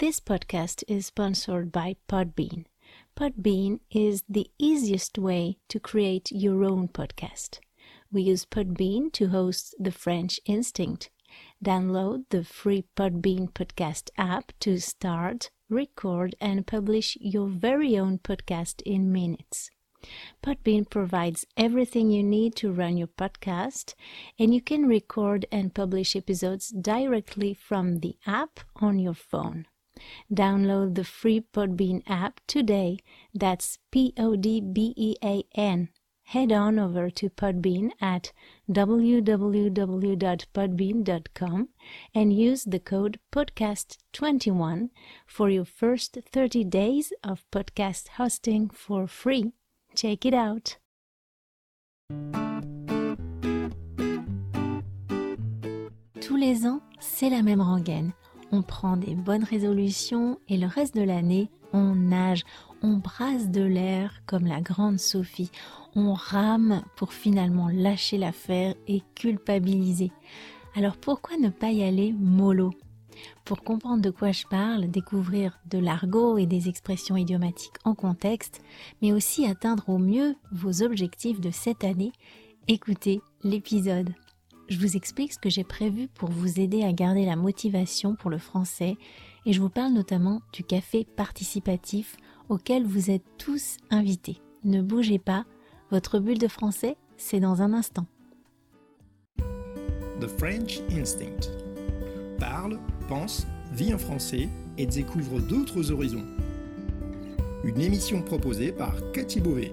This podcast is sponsored by Podbean. Podbean is the easiest way to create your own podcast. We use Podbean to host the French Instinct. Download the free Podbean podcast app to start, record, and publish your very own podcast in minutes. Podbean provides everything you need to run your podcast, and you can record and publish episodes directly from the app on your phone. Download the free Podbean app today. That's P O D B E A N. Head on over to Podbean at www.podbean.com and use the code podcast21 for your first 30 days of podcast hosting for free. Check it out. Tous les ans, c'est la même rengaine. On prend des bonnes résolutions et le reste de l'année, on nage, on brasse de l'air comme la grande Sophie, on rame pour finalement lâcher l'affaire et culpabiliser. Alors pourquoi ne pas y aller mollo? Pour comprendre de quoi je parle, découvrir de l'argot et des expressions idiomatiques en contexte, mais aussi atteindre au mieux vos objectifs de cette année, écoutez l'épisode je vous explique ce que j'ai prévu pour vous aider à garder la motivation pour le français et je vous parle notamment du café participatif auquel vous êtes tous invités. Ne bougez pas, votre bulle de français, c'est dans un instant. The French Instinct. Parle, pense, vit en français et découvre d'autres horizons. Une émission proposée par Cathy Beauvais.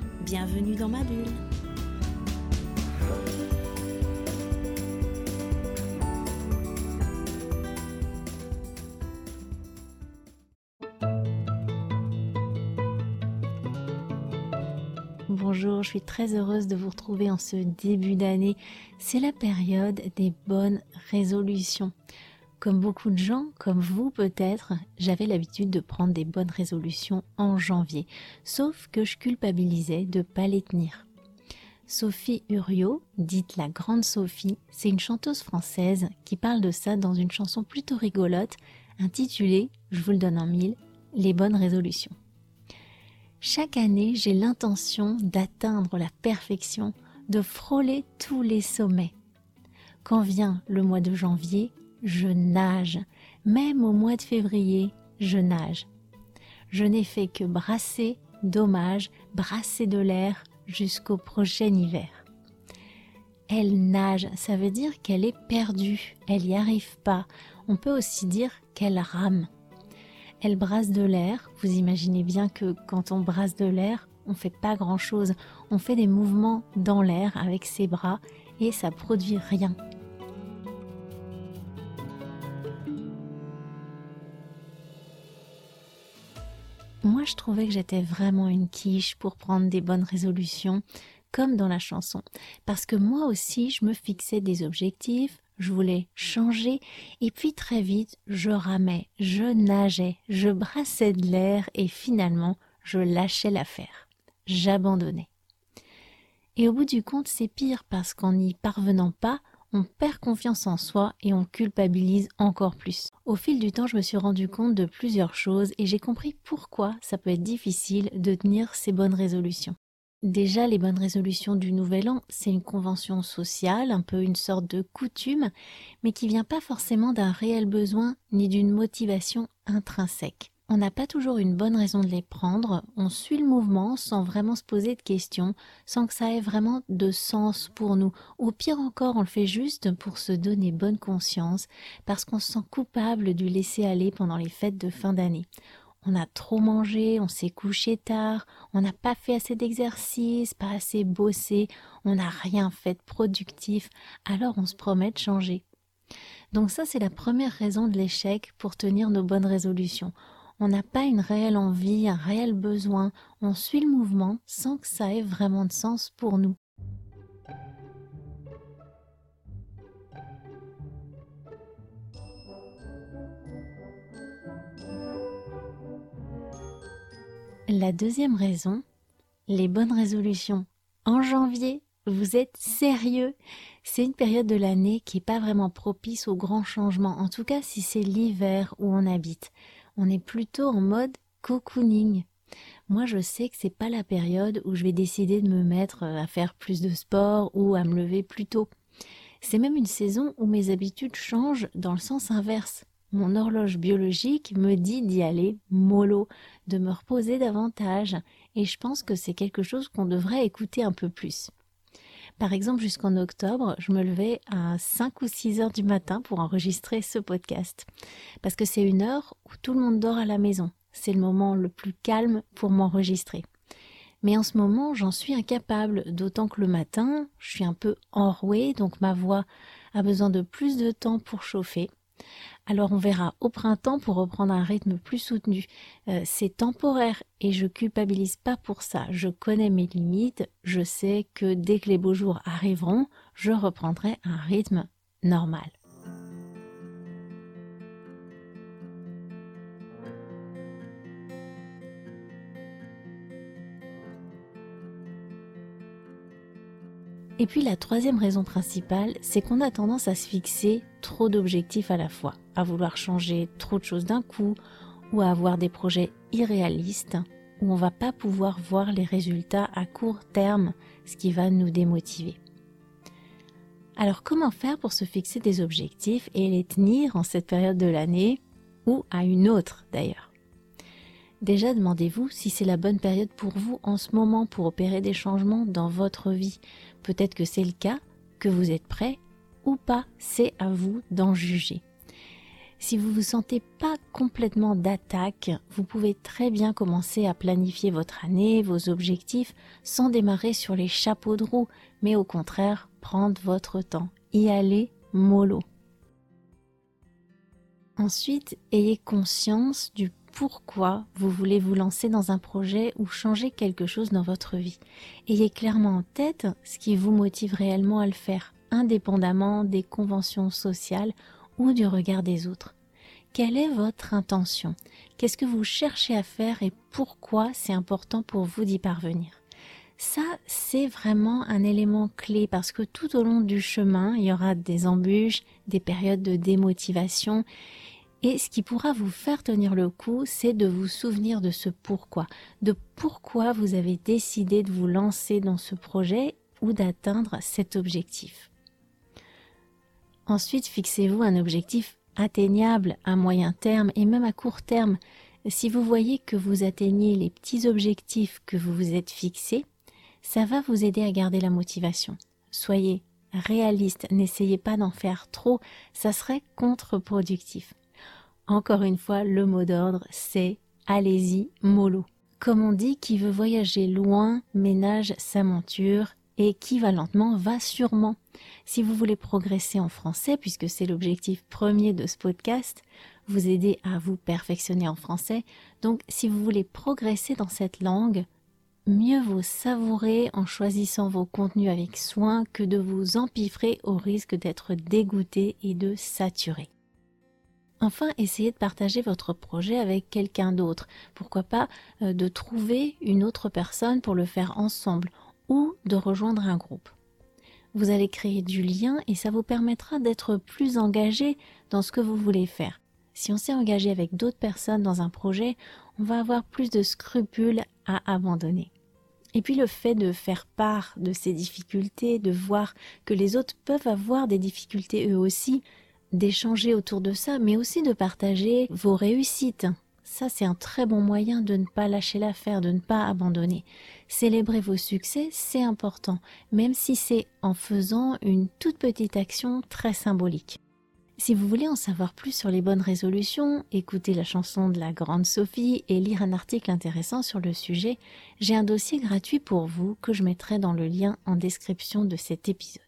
Bienvenue dans ma bulle. Bonjour, je suis très heureuse de vous retrouver en ce début d'année. C'est la période des bonnes résolutions. Comme beaucoup de gens, comme vous peut-être, j'avais l'habitude de prendre des bonnes résolutions en janvier, sauf que je culpabilisais de pas les tenir. Sophie Uriot, dite la Grande Sophie, c'est une chanteuse française qui parle de ça dans une chanson plutôt rigolote intitulée, je vous le donne en mille, Les bonnes résolutions. Chaque année, j'ai l'intention d'atteindre la perfection, de frôler tous les sommets. Quand vient le mois de janvier, je nage. Même au mois de février, je nage. Je n'ai fait que brasser dommage, brasser de l'air jusqu'au prochain hiver. Elle nage, ça veut dire qu'elle est perdue, elle n'y arrive pas. On peut aussi dire qu'elle rame. Elle brasse de l'air, vous imaginez bien que quand on brasse de l'air, on fait pas grand chose. On fait des mouvements dans l'air avec ses bras et ça produit rien. Moi, je trouvais que j'étais vraiment une quiche pour prendre des bonnes résolutions, comme dans la chanson. Parce que moi aussi, je me fixais des objectifs, je voulais changer, et puis très vite, je ramais, je nageais, je brassais de l'air, et finalement, je lâchais l'affaire. J'abandonnais. Et au bout du compte, c'est pire parce qu'en n'y parvenant pas, on perd confiance en soi et on culpabilise encore plus. Au fil du temps, je me suis rendu compte de plusieurs choses et j'ai compris pourquoi ça peut être difficile de tenir ces bonnes résolutions. Déjà, les bonnes résolutions du Nouvel An, c'est une convention sociale, un peu une sorte de coutume, mais qui vient pas forcément d'un réel besoin ni d'une motivation intrinsèque on n'a pas toujours une bonne raison de les prendre, on suit le mouvement sans vraiment se poser de questions, sans que ça ait vraiment de sens pour nous, ou pire encore, on le fait juste pour se donner bonne conscience, parce qu'on se sent coupable du laisser aller pendant les fêtes de fin d'année. on a trop mangé, on s'est couché tard, on n'a pas fait assez d'exercice, pas assez bossé, on n'a rien fait de productif, alors on se promet de changer. Donc ça, c'est la première raison de l'échec pour tenir nos bonnes résolutions. On n'a pas une réelle envie, un réel besoin, on suit le mouvement sans que ça ait vraiment de sens pour nous. La deuxième raison, les bonnes résolutions. En janvier, vous êtes sérieux C'est une période de l'année qui n'est pas vraiment propice aux grands changements, en tout cas si c'est l'hiver où on habite. On est plutôt en mode cocooning. Moi, je sais que c'est pas la période où je vais décider de me mettre à faire plus de sport ou à me lever plus tôt. C'est même une saison où mes habitudes changent dans le sens inverse mon horloge biologique me dit d'y aller mollo, de me reposer davantage, et je pense que c'est quelque chose qu'on devrait écouter un peu plus. Par exemple, jusqu'en octobre, je me levais à 5 ou 6 heures du matin pour enregistrer ce podcast. Parce que c'est une heure où tout le monde dort à la maison. C'est le moment le plus calme pour m'enregistrer. Mais en ce moment, j'en suis incapable, d'autant que le matin, je suis un peu enrouée, donc ma voix a besoin de plus de temps pour chauffer. Alors on verra au printemps pour reprendre un rythme plus soutenu. Euh, c'est temporaire et je culpabilise pas pour ça. Je connais mes limites. Je sais que dès que les beaux jours arriveront, je reprendrai un rythme normal. Et puis la troisième raison principale, c'est qu'on a tendance à se fixer trop d'objectifs à la fois, à vouloir changer trop de choses d'un coup ou à avoir des projets irréalistes où on va pas pouvoir voir les résultats à court terme, ce qui va nous démotiver. Alors comment faire pour se fixer des objectifs et les tenir en cette période de l'année ou à une autre d'ailleurs? Déjà, demandez-vous si c'est la bonne période pour vous en ce moment pour opérer des changements dans votre vie. Peut-être que c'est le cas, que vous êtes prêt ou pas, c'est à vous d'en juger. Si vous vous sentez pas complètement d'attaque, vous pouvez très bien commencer à planifier votre année, vos objectifs, sans démarrer sur les chapeaux de roue, mais au contraire, prendre votre temps, y aller mollo. Ensuite, ayez conscience du pourquoi vous voulez vous lancer dans un projet ou changer quelque chose dans votre vie. Ayez clairement en tête ce qui vous motive réellement à le faire, indépendamment des conventions sociales ou du regard des autres. Quelle est votre intention? Qu'est-ce que vous cherchez à faire et pourquoi c'est important pour vous d'y parvenir? Ça, c'est vraiment un élément clé parce que tout au long du chemin, il y aura des embûches, des périodes de démotivation et ce qui pourra vous faire tenir le coup, c'est de vous souvenir de ce pourquoi, de pourquoi vous avez décidé de vous lancer dans ce projet ou d'atteindre cet objectif. Ensuite, fixez-vous un objectif atteignable à moyen terme et même à court terme. Si vous voyez que vous atteignez les petits objectifs que vous vous êtes fixés, ça va vous aider à garder la motivation. Soyez réaliste, n'essayez pas d'en faire trop, ça serait contre-productif. Encore une fois, le mot d'ordre, c'est allez-y, mollo. Comme on dit, qui veut voyager loin ménage sa monture et équivalentement va sûrement. Si vous voulez progresser en français, puisque c'est l'objectif premier de ce podcast, vous aider à vous perfectionner en français. Donc, si vous voulez progresser dans cette langue, mieux vaut savourer en choisissant vos contenus avec soin que de vous empiffrer au risque d'être dégoûté et de saturer. Enfin, essayez de partager votre projet avec quelqu'un d'autre. Pourquoi pas euh, de trouver une autre personne pour le faire ensemble ou de rejoindre un groupe. Vous allez créer du lien et ça vous permettra d'être plus engagé dans ce que vous voulez faire. Si on s'est engagé avec d'autres personnes dans un projet, on va avoir plus de scrupules à abandonner. Et puis le fait de faire part de ces difficultés, de voir que les autres peuvent avoir des difficultés eux aussi, d'échanger autour de ça, mais aussi de partager vos réussites. Ça, c'est un très bon moyen de ne pas lâcher l'affaire, de ne pas abandonner. Célébrer vos succès, c'est important, même si c'est en faisant une toute petite action très symbolique. Si vous voulez en savoir plus sur les bonnes résolutions, écouter la chanson de la grande Sophie et lire un article intéressant sur le sujet, j'ai un dossier gratuit pour vous que je mettrai dans le lien en description de cet épisode.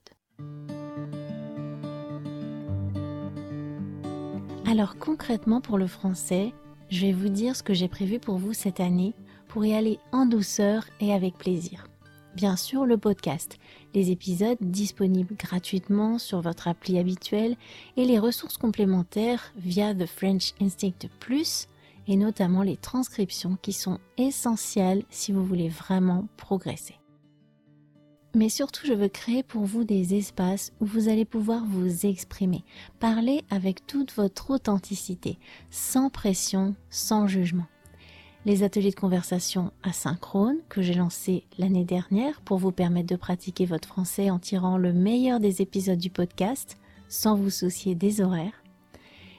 Alors concrètement pour le français, je vais vous dire ce que j'ai prévu pour vous cette année pour y aller en douceur et avec plaisir bien sûr le podcast, les épisodes disponibles gratuitement sur votre appli habituelle et les ressources complémentaires via The French Instinct Plus et notamment les transcriptions qui sont essentielles si vous voulez vraiment progresser. Mais surtout, je veux créer pour vous des espaces où vous allez pouvoir vous exprimer, parler avec toute votre authenticité, sans pression, sans jugement les ateliers de conversation asynchrone que j'ai lancés l'année dernière pour vous permettre de pratiquer votre français en tirant le meilleur des épisodes du podcast sans vous soucier des horaires.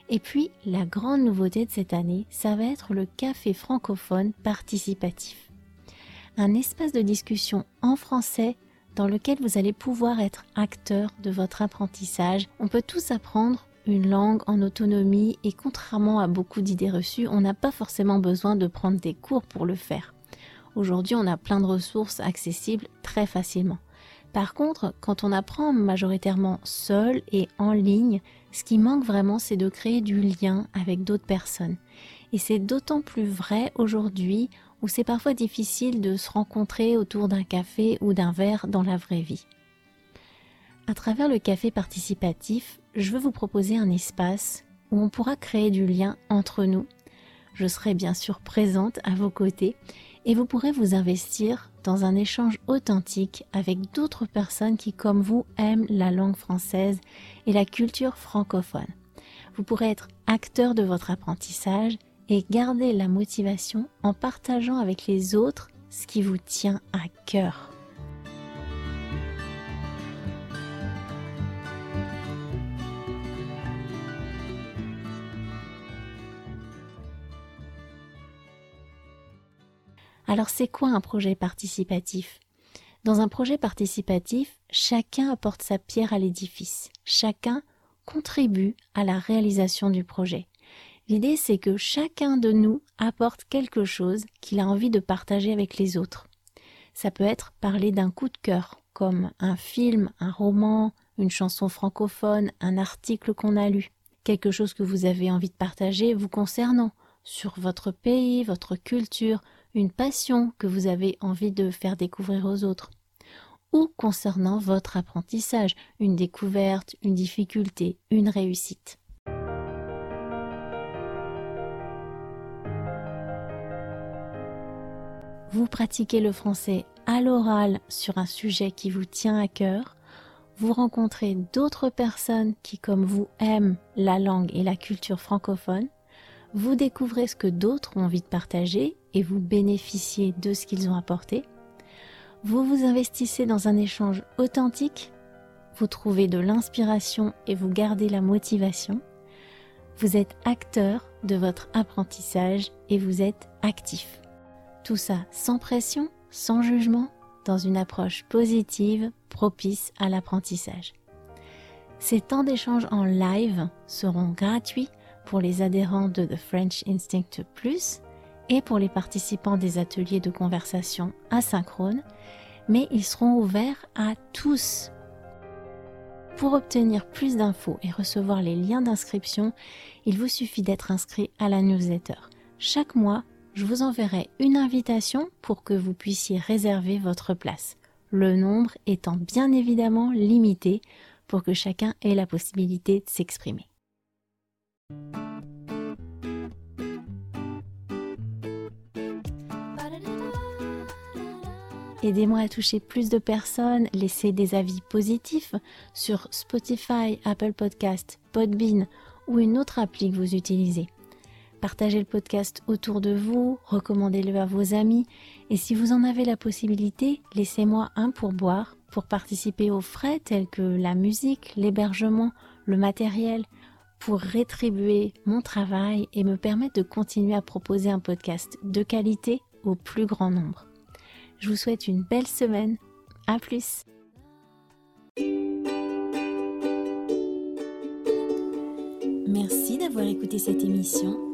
Et puis, la grande nouveauté de cette année, ça va être le café francophone participatif. Un espace de discussion en français dans lequel vous allez pouvoir être acteur de votre apprentissage. On peut tous apprendre une langue en autonomie et contrairement à beaucoup d'idées reçues, on n'a pas forcément besoin de prendre des cours pour le faire. Aujourd'hui, on a plein de ressources accessibles très facilement. Par contre, quand on apprend majoritairement seul et en ligne, ce qui manque vraiment, c'est de créer du lien avec d'autres personnes. Et c'est d'autant plus vrai aujourd'hui où c'est parfois difficile de se rencontrer autour d'un café ou d'un verre dans la vraie vie. À travers le café participatif, je veux vous proposer un espace où on pourra créer du lien entre nous. Je serai bien sûr présente à vos côtés et vous pourrez vous investir dans un échange authentique avec d'autres personnes qui, comme vous, aiment la langue française et la culture francophone. Vous pourrez être acteur de votre apprentissage et garder la motivation en partageant avec les autres ce qui vous tient à cœur. Alors c'est quoi un projet participatif? Dans un projet participatif, chacun apporte sa pierre à l'édifice, chacun contribue à la réalisation du projet. L'idée c'est que chacun de nous apporte quelque chose qu'il a envie de partager avec les autres. Ça peut être parler d'un coup de cœur, comme un film, un roman, une chanson francophone, un article qu'on a lu, quelque chose que vous avez envie de partager vous concernant, sur votre pays, votre culture, une passion que vous avez envie de faire découvrir aux autres, ou concernant votre apprentissage, une découverte, une difficulté, une réussite. Vous pratiquez le français à l'oral sur un sujet qui vous tient à cœur, vous rencontrez d'autres personnes qui, comme vous, aiment la langue et la culture francophone, vous découvrez ce que d'autres ont envie de partager et vous bénéficiez de ce qu'ils ont apporté. Vous vous investissez dans un échange authentique, vous trouvez de l'inspiration et vous gardez la motivation. Vous êtes acteur de votre apprentissage et vous êtes actif. Tout ça sans pression, sans jugement, dans une approche positive propice à l'apprentissage. Ces temps d'échange en live seront gratuits pour les adhérents de The French Instinct Plus et pour les participants des ateliers de conversation asynchrone, mais ils seront ouverts à tous. Pour obtenir plus d'infos et recevoir les liens d'inscription, il vous suffit d'être inscrit à la newsletter. Chaque mois, je vous enverrai une invitation pour que vous puissiez réserver votre place, le nombre étant bien évidemment limité pour que chacun ait la possibilité de s'exprimer. Aidez-moi à toucher plus de personnes, laissez des avis positifs sur Spotify, Apple Podcast, Podbean ou une autre appli que vous utilisez. Partagez le podcast autour de vous, recommandez-le à vos amis et si vous en avez la possibilité, laissez-moi un pourboire pour participer aux frais tels que la musique, l'hébergement, le matériel, pour rétribuer mon travail et me permettre de continuer à proposer un podcast de qualité au plus grand nombre. Je vous souhaite une belle semaine. À plus. Merci d'avoir écouté cette émission.